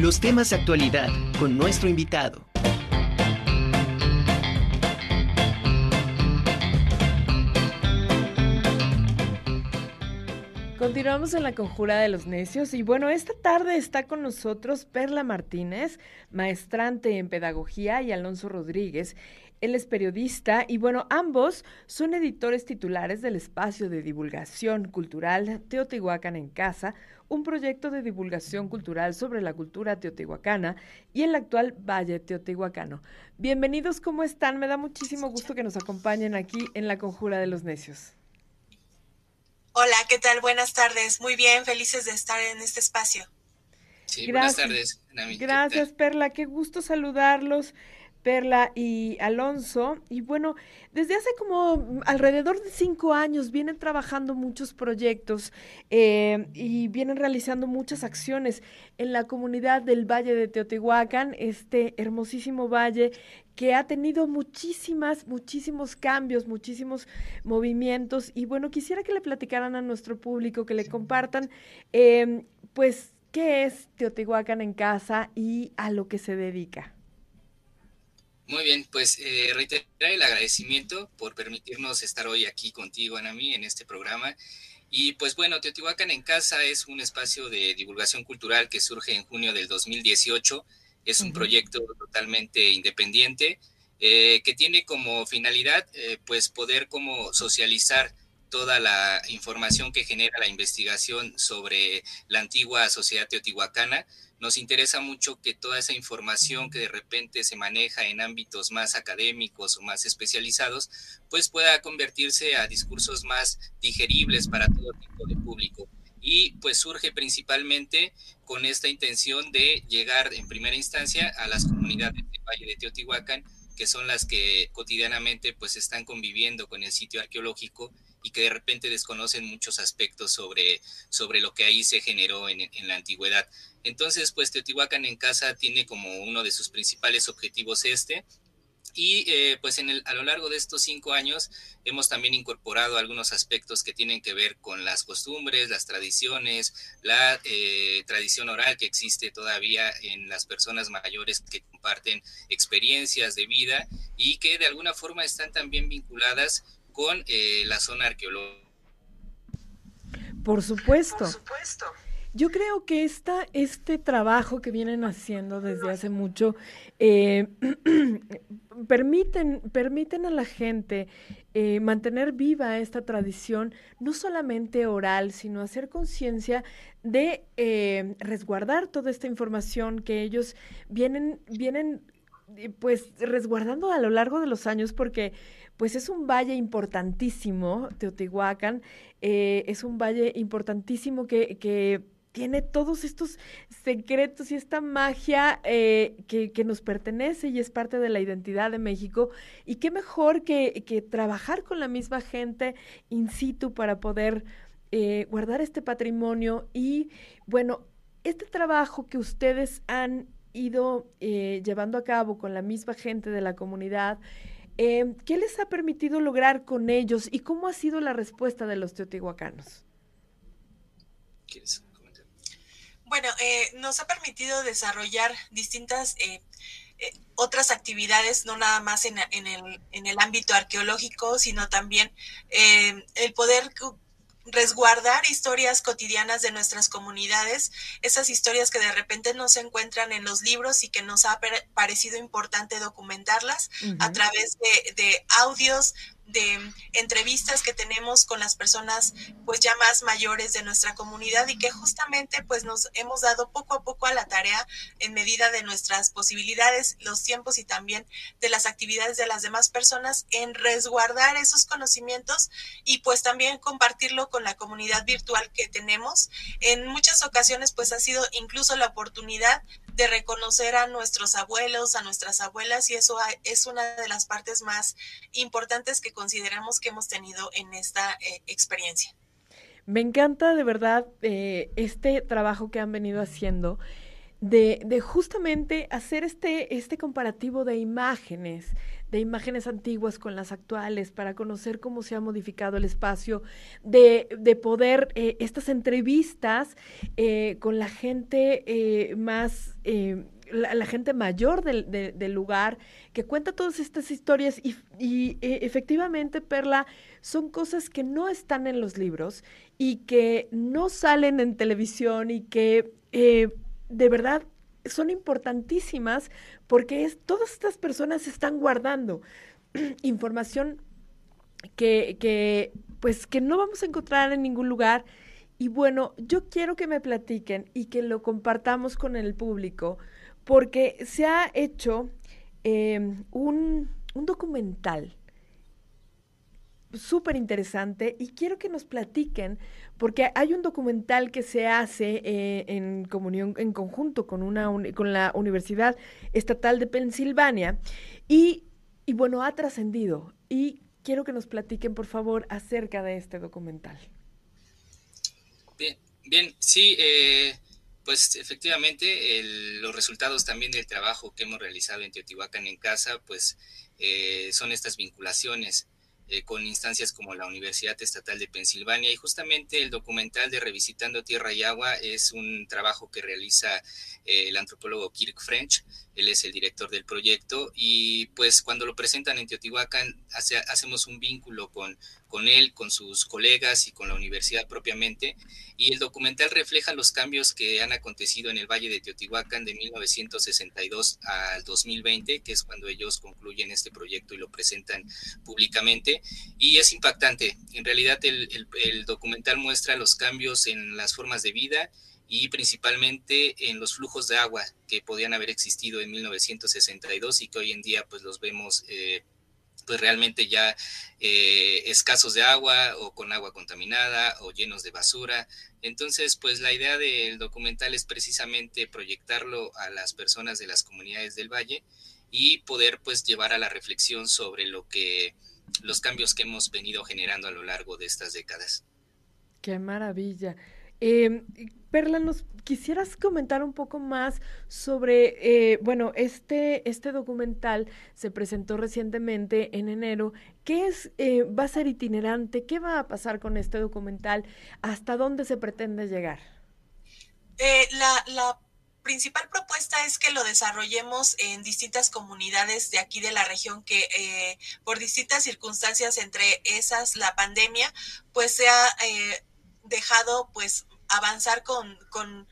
los temas de actualidad con nuestro invitado. Continuamos en la conjura de los necios y bueno, esta tarde está con nosotros Perla Martínez, maestrante en pedagogía, y Alonso Rodríguez. Él es periodista y bueno, ambos son editores titulares del espacio de divulgación cultural Teotihuacán en Casa, un proyecto de divulgación cultural sobre la cultura teotihuacana y el actual Valle Teotihuacano. Bienvenidos, ¿cómo están? Me da muchísimo gusto que nos acompañen aquí en la Conjura de los Necios. Hola, ¿qué tal? Buenas tardes. Muy bien, felices de estar en este espacio. Sí, buenas tardes. Gracias, Perla. Qué gusto saludarlos. Perla y Alonso. Y bueno, desde hace como alrededor de cinco años vienen trabajando muchos proyectos eh, y vienen realizando muchas acciones en la comunidad del Valle de Teotihuacán, este hermosísimo valle que ha tenido muchísimas, muchísimos cambios, muchísimos movimientos. Y bueno, quisiera que le platicaran a nuestro público, que le compartan, eh, pues, qué es Teotihuacán en casa y a lo que se dedica. Muy bien, pues eh, reiterar el agradecimiento por permitirnos estar hoy aquí contigo, Anami, en este programa. Y pues bueno, Teotihuacán en Casa es un espacio de divulgación cultural que surge en junio del 2018. Es un proyecto totalmente independiente eh, que tiene como finalidad eh, pues poder como socializar toda la información que genera la investigación sobre la antigua sociedad teotihuacana nos interesa mucho que toda esa información que de repente se maneja en ámbitos más académicos o más especializados, pues pueda convertirse a discursos más digeribles para todo tipo de público. Y pues surge principalmente con esta intención de llegar en primera instancia a las comunidades del Valle de Teotihuacán, que son las que cotidianamente pues están conviviendo con el sitio arqueológico y que de repente desconocen muchos aspectos sobre, sobre lo que ahí se generó en, en la antigüedad. Entonces, pues Teotihuacán en casa tiene como uno de sus principales objetivos este, y eh, pues en el, a lo largo de estos cinco años hemos también incorporado algunos aspectos que tienen que ver con las costumbres, las tradiciones, la eh, tradición oral que existe todavía en las personas mayores que comparten experiencias de vida y que de alguna forma están también vinculadas con eh, la zona arqueológica. Por supuesto. Por supuesto. Yo creo que esta, este trabajo que vienen haciendo desde hace mucho eh, permiten, permiten a la gente eh, mantener viva esta tradición, no solamente oral, sino hacer conciencia de resguardar toda esta información que ellos vienen, vienen pues resguardando a lo largo de los años porque pues es un valle importantísimo, Teotihuacán, eh, es un valle importantísimo que, que, tiene todos estos secretos y esta magia eh, que, que, nos pertenece y es parte de la identidad de México. Y qué mejor que, que trabajar con la misma gente in situ para poder eh, guardar este patrimonio. Y bueno, este trabajo que ustedes han ido llevando a cabo con la misma gente de la comunidad, eh, ¿Qué les ha permitido lograr con ellos y cómo ha sido la respuesta de los teotihuacanos? Bueno, eh, nos ha permitido desarrollar distintas eh, otras actividades, no nada más en, el, en, el, ámbito arqueológico, sino también el poder resguardar historias cotidianas de nuestras comunidades, esas historias que de repente no se encuentran en los libros y que nos ha parecido importante documentarlas a través de, de audios, de entrevistas que tenemos con las personas pues ya más mayores de nuestra comunidad y que justamente pues nos hemos dado poco a poco a la tarea en medida de nuestras posibilidades, los tiempos y también de las actividades de las demás personas en resguardar esos conocimientos y pues también compartirlo con la comunidad virtual que tenemos. En muchas ocasiones pues ha sido incluso la oportunidad de reconocer a nuestros abuelos, a nuestras abuelas y eso es una de las partes más importantes que consideramos que hemos tenido en esta eh, experiencia. Me encanta de verdad eh, este trabajo que han venido haciendo. De, justamente hacer este, este comparativo de imágenes, de imágenes antiguas con las actuales, para conocer cómo se ha modificado el espacio, de, de poder eh, estas entrevistas eh, con la gente eh, más... La, gente mayor del, del, lugar que cuenta todas estas historias y efectivamente, Perla, son cosas que no están en los libros y que no salen en televisión y que de verdad son importantísimas porque es, todas estas personas están guardando información que, que, pues, que no vamos a encontrar en ningún lugar. Y bueno, yo quiero que me platiquen y que lo compartamos con el público, porque se ha hecho em, un, un documental súper interesante y quiero que nos platiquen, porque hay un documental que se hace eh, en comunión, en conjunto con, una, con la Universidad Estatal de Pensilvania y, y bueno, ha trascendido y quiero que nos platiquen, por favor, acerca de este documental. Bien, bien, sí, eh, pues efectivamente los resultados también del trabajo que hemos realizado en Teotihuacán en casa, pues eh, son estas vinculaciones eh, con instancias como la Universidad Estatal de Pensilvania y justamente el documental de Revisitando Tierra y Agua es un trabajo que realiza eh, el antropólogo Kirk French, él es el director del proyecto y pues cuando lo presentan en Teotihuacán hacemos un vínculo con con él, con sus colegas y con la universidad propiamente. Y el documental refleja los cambios que han acontecido en el Valle de Teotihuacán de 1962 al 2020, que es cuando ellos concluyen este proyecto y lo presentan públicamente. Y es impactante. En realidad el, documental muestra los cambios en las formas de vida y principalmente en los flujos de agua que podían haber existido en 1962 y que hoy en día pues los vemos eh, pues realmente ya eh, escasos de agua o con agua contaminada o llenos de basura. Entonces, pues la idea del documental es precisamente proyectarlo a las personas de las comunidades del valle y poder pues llevar a la reflexión sobre lo que los cambios que hemos venido generando a lo largo de estas décadas. Qué maravilla. Eh, Perla, ¿nos quisieras comentar un poco más sobre, eh, bueno, este, este documental se presentó recientemente en enero. ¿Qué es, eh, va a ser itinerante? ¿Qué va a pasar con este documental? ¿Hasta dónde se pretende llegar? Eh, la, la principal propuesta es que lo desarrollemos en distintas comunidades de aquí de la región que eh, por distintas circunstancias, entre esas la pandemia, pues se ha eh, dejado pues avanzar con, con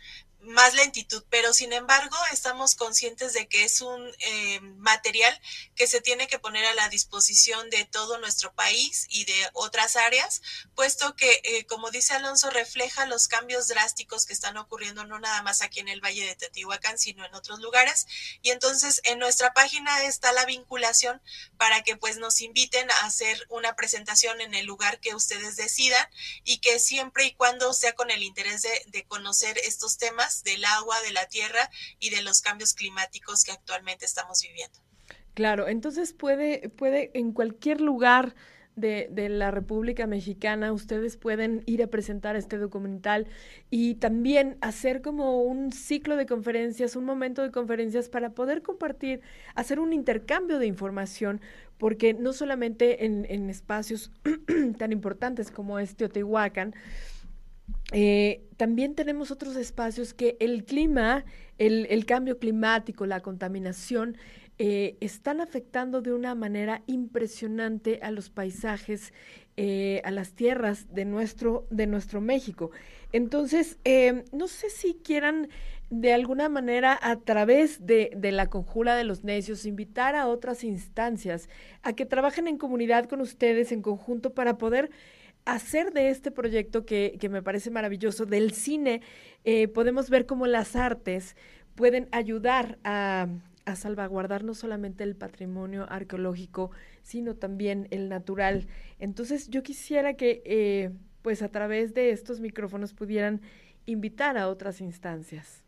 más lentitud, pero sin embargo estamos conscientes de que es un eh, material que se tiene que poner a la disposición de todo nuestro país y de otras áreas, puesto que, eh, como dice Alonso, refleja los cambios drásticos que están ocurriendo no nada más aquí en el Valle de Teotihuacán, sino en otros lugares. Y entonces en nuestra página está la vinculación para que pues nos inviten a hacer una presentación en el lugar que ustedes decidan y que siempre y cuando sea con el interés de, de conocer estos temas, del agua, de la tierra y de los cambios climáticos que actualmente estamos viviendo. Claro, entonces puede, puede en cualquier lugar de, de, la República Mexicana, ustedes pueden ir a presentar este documental y también hacer como un ciclo de conferencias, un momento de conferencias para poder compartir, hacer un intercambio de información, porque no solamente en, en espacios tan importantes como este Teotihuacán, eh, también tenemos otros espacios que el clima, el, cambio climático, la contaminación, eh, están afectando de una manera impresionante a los paisajes, eh, a las tierras de nuestro, de nuestro México. Entonces, no sé si quieran de alguna manera a través de, de, la conjura de los necios invitar a otras instancias a que trabajen en comunidad con ustedes en conjunto para poder hacer de este proyecto que, me parece maravilloso, del cine, eh, podemos ver cómo las artes pueden ayudar a, salvaguardar no solamente el patrimonio arqueológico, sino también el natural. Entonces yo quisiera que eh, pues a través de estos micrófonos pudieran invitar a otras instancias.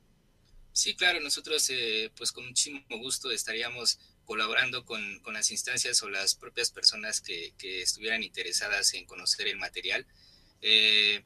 Sí, claro, nosotros eh, pues con muchísimo gusto estaríamos colaborando con, las instancias o las propias personas que, estuvieran interesadas en conocer el material. Eh,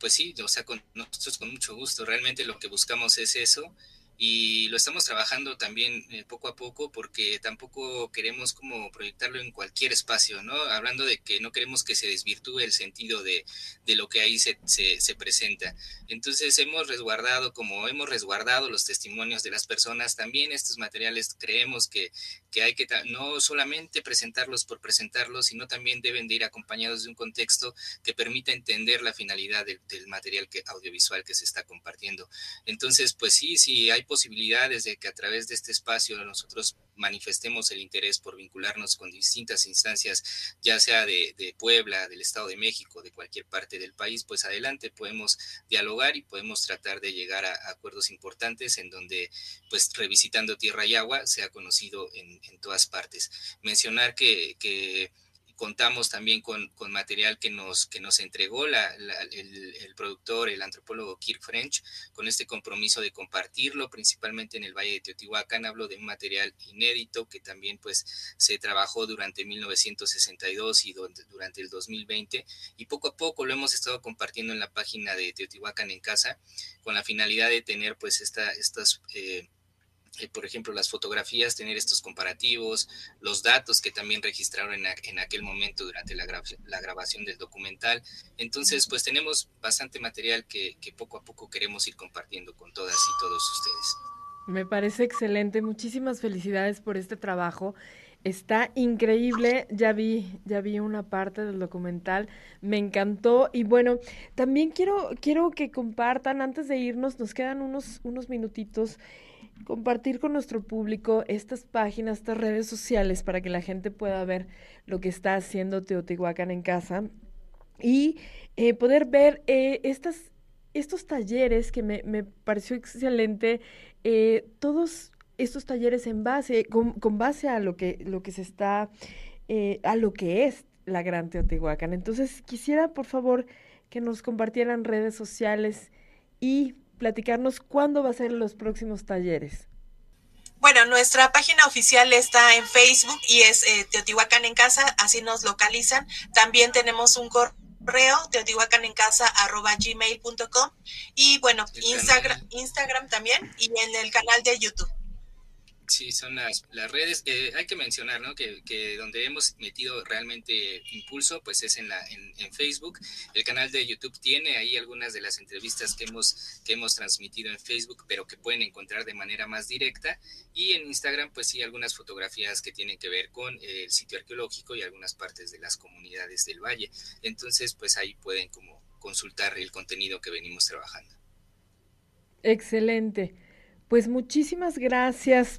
pues sí, o sea, con nosotros con mucho gusto, realmente lo que buscamos es eso y lo estamos trabajando también eh, poco a poco porque tampoco queremos como proyectarlo en cualquier espacio, ¿no? Hablando de que no queremos que se desvirtúe el sentido de, de lo que ahí se, se, se, presenta. Entonces hemos resguardado, como hemos resguardado los testimonios de las personas, también estos materiales creemos que, que hay que no solamente presentarlos por presentarlos, sino también deben de ir acompañados de un contexto que permita entender la finalidad del, del material que, audiovisual que se está compartiendo. Entonces, pues sí, sí, hay posibilidades de que a través de este espacio nosotros manifestemos el interés por vincularnos con distintas instancias, ya sea de, Puebla, del Estado de México, de cualquier parte del país, pues adelante podemos dialogar y podemos tratar de llegar a, acuerdos importantes en donde, pues revisitando tierra y agua, sea conocido en, todas partes. Mencionar que contamos también con, con, material que nos, que nos entregó el, productor, el antropólogo Kirk French, con este compromiso de compartirlo, principalmente en el Valle de Teotihuacán. Hablo de un material inédito que también pues se trabajó durante 1962 y durante el 2020 y poco a poco lo hemos estado compartiendo en la página de Teotihuacán en casa con la finalidad de tener pues esta, estas... Eh, eh, por ejemplo, las fotografías, tener estos comparativos, los datos que también registraron en, aquel momento durante la, grabación del documental. Entonces, pues tenemos bastante material que, que, poco a poco queremos ir compartiendo con todas y todos ustedes. Me parece excelente. Muchísimas felicidades por este trabajo. Está increíble, ya vi, ya vi una parte del documental, me encantó y bueno, también quiero, quiero que compartan, antes de irnos, nos quedan unos, unos minutitos, compartir con nuestro público estas páginas, estas redes sociales para que la gente pueda ver lo que está haciendo Teotihuacán en casa y eh, poder ver eh, estas, estos talleres que me, me pareció excelente, eh, todos estos talleres en base, con, con, base a lo que, lo que se está, eh, a lo que es la Gran Teotihuacán. Entonces, quisiera, por favor, que nos compartieran redes sociales y platicarnos cuándo va a ser los próximos talleres. Bueno, nuestra página oficial está en Facebook y es eh, Teotihuacán en Casa, así nos localizan. También tenemos un correo, teotihuacanencasa.gmail.com y bueno, Instagram, Instagram también y en el canal de YouTube. Sí, son las, las redes. Hay que mencionar, ¿no? Que, que, donde hemos metido realmente impulso, pues es en, la, en, Facebook. El canal de YouTube tiene ahí algunas de las entrevistas que hemos, que hemos transmitido en Facebook, pero que pueden encontrar de manera más directa. Y en Instagram, pues sí, algunas fotografías que tienen que ver con el sitio arqueológico y algunas partes de las comunidades del valle. Entonces, pues ahí pueden como consultar el contenido que venimos trabajando. Excelente. Pues muchísimas gracias